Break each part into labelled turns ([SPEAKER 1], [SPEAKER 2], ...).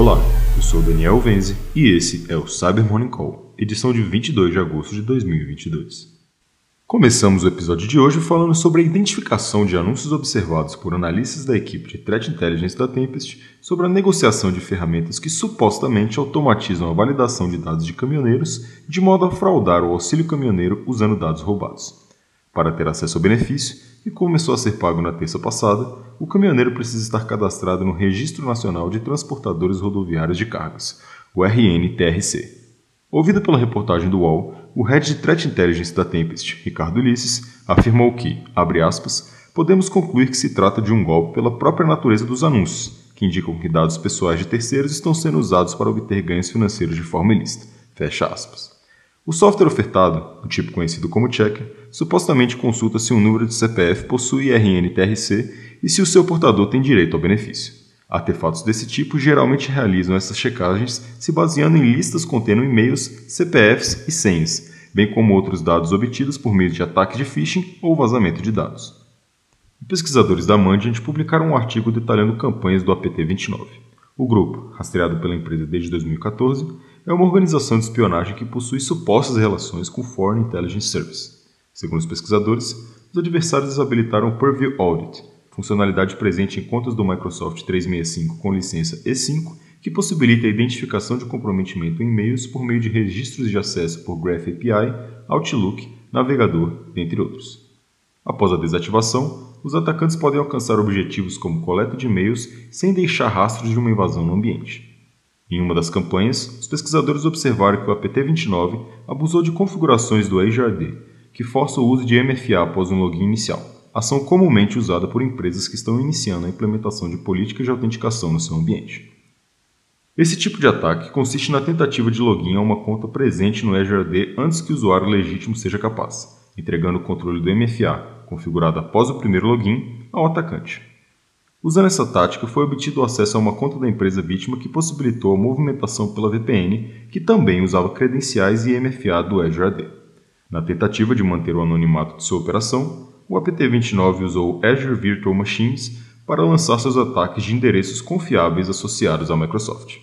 [SPEAKER 1] Olá, eu sou Daniel Venze e esse é o Cyber Morning Call, edição de 22 de agosto de 2022. Começamos o episódio de hoje falando sobre a identificação de anúncios observados por analistas da equipe de Threat Intelligence da Tempest sobre a negociação de ferramentas que supostamente automatizam a validação de dados de caminhoneiros de modo a fraudar o auxílio caminhoneiro usando dados roubados. Para ter acesso ao benefício, que começou a ser pago na terça passada, o caminhoneiro precisa estar cadastrado no Registro Nacional de Transportadores Rodoviários de Cargas, o RNTRC. Ouvida pela reportagem do UOL, o head de Threat Intelligence da Tempest, Ricardo Ulisses, afirmou que, abre aspas, podemos concluir que se trata de um golpe pela própria natureza dos anúncios, que indicam que dados pessoais de terceiros estão sendo usados para obter ganhos financeiros de forma ilícita. Fecha aspas. O software ofertado, do tipo conhecido como Checker, supostamente consulta se um número de CPF possui RNTRC e se o seu portador tem direito ao benefício. Artefatos desse tipo geralmente realizam essas checagens se baseando em listas contendo e-mails, CPFs e senhas, bem como outros dados obtidos por meio de ataques de phishing ou vazamento de dados. Pesquisadores da Mandiant publicaram um artigo detalhando campanhas do APT-29. O grupo, rastreado pela empresa desde 2014, é uma organização de espionagem que possui supostas relações com o Foreign Intelligence Service. Segundo os pesquisadores, os adversários desabilitaram o Purview Audit, funcionalidade presente em contas do Microsoft 365 com licença E5, que possibilita a identificação de comprometimento em e-mails por meio de registros de acesso por Graph API, Outlook, navegador, dentre outros. Após a desativação, os atacantes podem alcançar objetivos como coleta de e-mails sem deixar rastros de uma invasão no ambiente. Em uma das campanhas, os pesquisadores observaram que o APT-29 abusou de configurações do AD, que força o uso de MFA após um login inicial ação comumente usada por empresas que estão iniciando a implementação de políticas de autenticação no seu ambiente. Esse tipo de ataque consiste na tentativa de login a uma conta presente no AD antes que o usuário legítimo seja capaz, entregando o controle do MFA, configurado após o primeiro login, ao atacante. Usando essa tática, foi obtido acesso a uma conta da empresa vítima que possibilitou a movimentação pela VPN, que também usava credenciais e MFA do Azure AD. Na tentativa de manter o anonimato de sua operação, o APT-29 usou Azure Virtual Machines para lançar seus ataques de endereços confiáveis associados à Microsoft.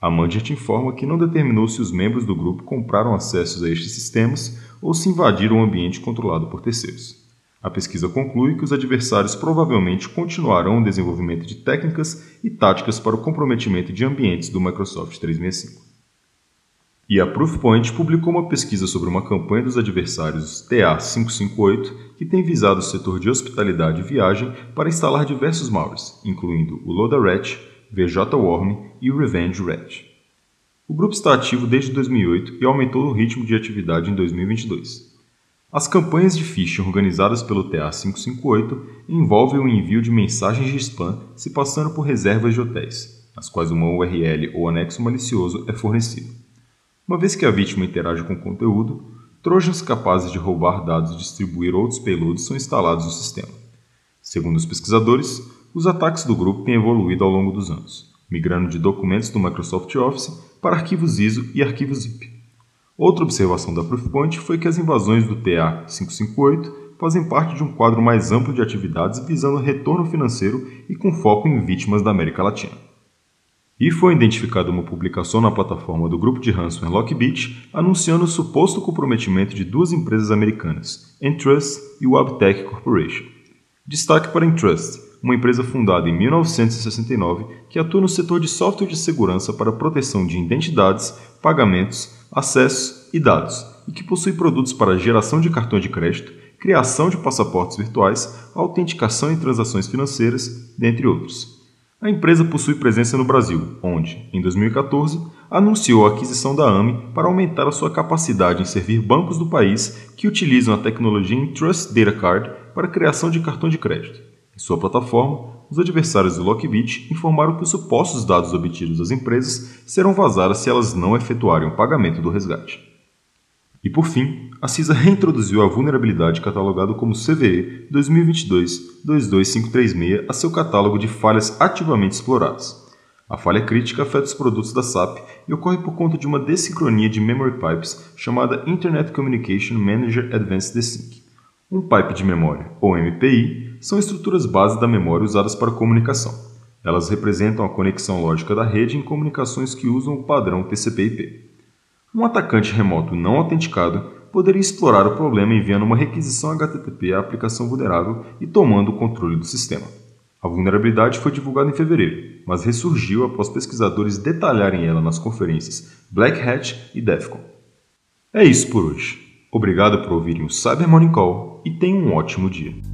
[SPEAKER 1] A Mandiant informa que não determinou se os membros do grupo compraram acessos a estes sistemas ou se invadiram um ambiente controlado por terceiros. A pesquisa conclui que os adversários provavelmente continuarão o desenvolvimento de técnicas e táticas para o comprometimento de ambientes do Microsoft 365. E a Proofpoint publicou uma pesquisa sobre uma campanha dos adversários TA558 que tem visado o setor de hospitalidade e viagem para instalar diversos malwares, incluindo o LodaRat, VJWorm e o Revenge Rat. O grupo está ativo desde 2008 e aumentou o ritmo de atividade em 2022. As campanhas de phishing organizadas pelo TA558 envolvem o envio de mensagens de spam se passando por reservas de hotéis, nas quais uma URL ou anexo malicioso é fornecido. Uma vez que a vítima interage com o conteúdo, trojans capazes de roubar dados e distribuir outros payloads são instalados no sistema. Segundo os pesquisadores, os ataques do grupo têm evoluído ao longo dos anos, migrando de documentos do Microsoft Office para arquivos ISO e arquivos zip. Outra observação da Proofpoint foi que as invasões do TA558 fazem parte de um quadro mais amplo de atividades visando retorno financeiro e com foco em vítimas da América Latina. E foi identificada uma publicação na plataforma do grupo de ransomware Lockbit anunciando o suposto comprometimento de duas empresas americanas, Entrust e Wabtec Corporation. Destaque para Entrust, uma empresa fundada em 1969 que atua no setor de software de segurança para proteção de identidades, pagamentos, acessos e dados, e que possui produtos para geração de cartões de crédito, criação de passaportes virtuais, autenticação em transações financeiras, dentre outros. A empresa possui presença no Brasil, onde, em 2014, anunciou a aquisição da AMI para aumentar a sua capacidade em servir bancos do país que utilizam a tecnologia Entrust Data Card para a criação de cartão de crédito. Em sua plataforma, os adversários do Lockbit informaram que os supostos dados obtidos das empresas serão vazados se elas não efetuarem o pagamento do resgate. E por fim, a CISA reintroduziu a vulnerabilidade catalogada como CVE 2022-22536 a seu catálogo de falhas ativamente exploradas. A falha crítica afeta os produtos da SAP e ocorre por conta de uma desincronia de memory pipes chamada Internet Communication Manager Advanced Desync. Um pipe de memória, ou MPI, são estruturas base da memória usadas para comunicação. Elas representam a conexão lógica da rede em comunicações que usam o padrão TCP/IP. Um atacante remoto não autenticado poderia explorar o problema enviando uma requisição HTTP à aplicação vulnerável e tomando o controle do sistema. A vulnerabilidade foi divulgada em fevereiro, mas ressurgiu após pesquisadores detalharem ela nas conferências Black Hat e DEFCON. É isso por hoje. Obrigado por ouvirem o Cyber Morning Call e tenham um ótimo dia.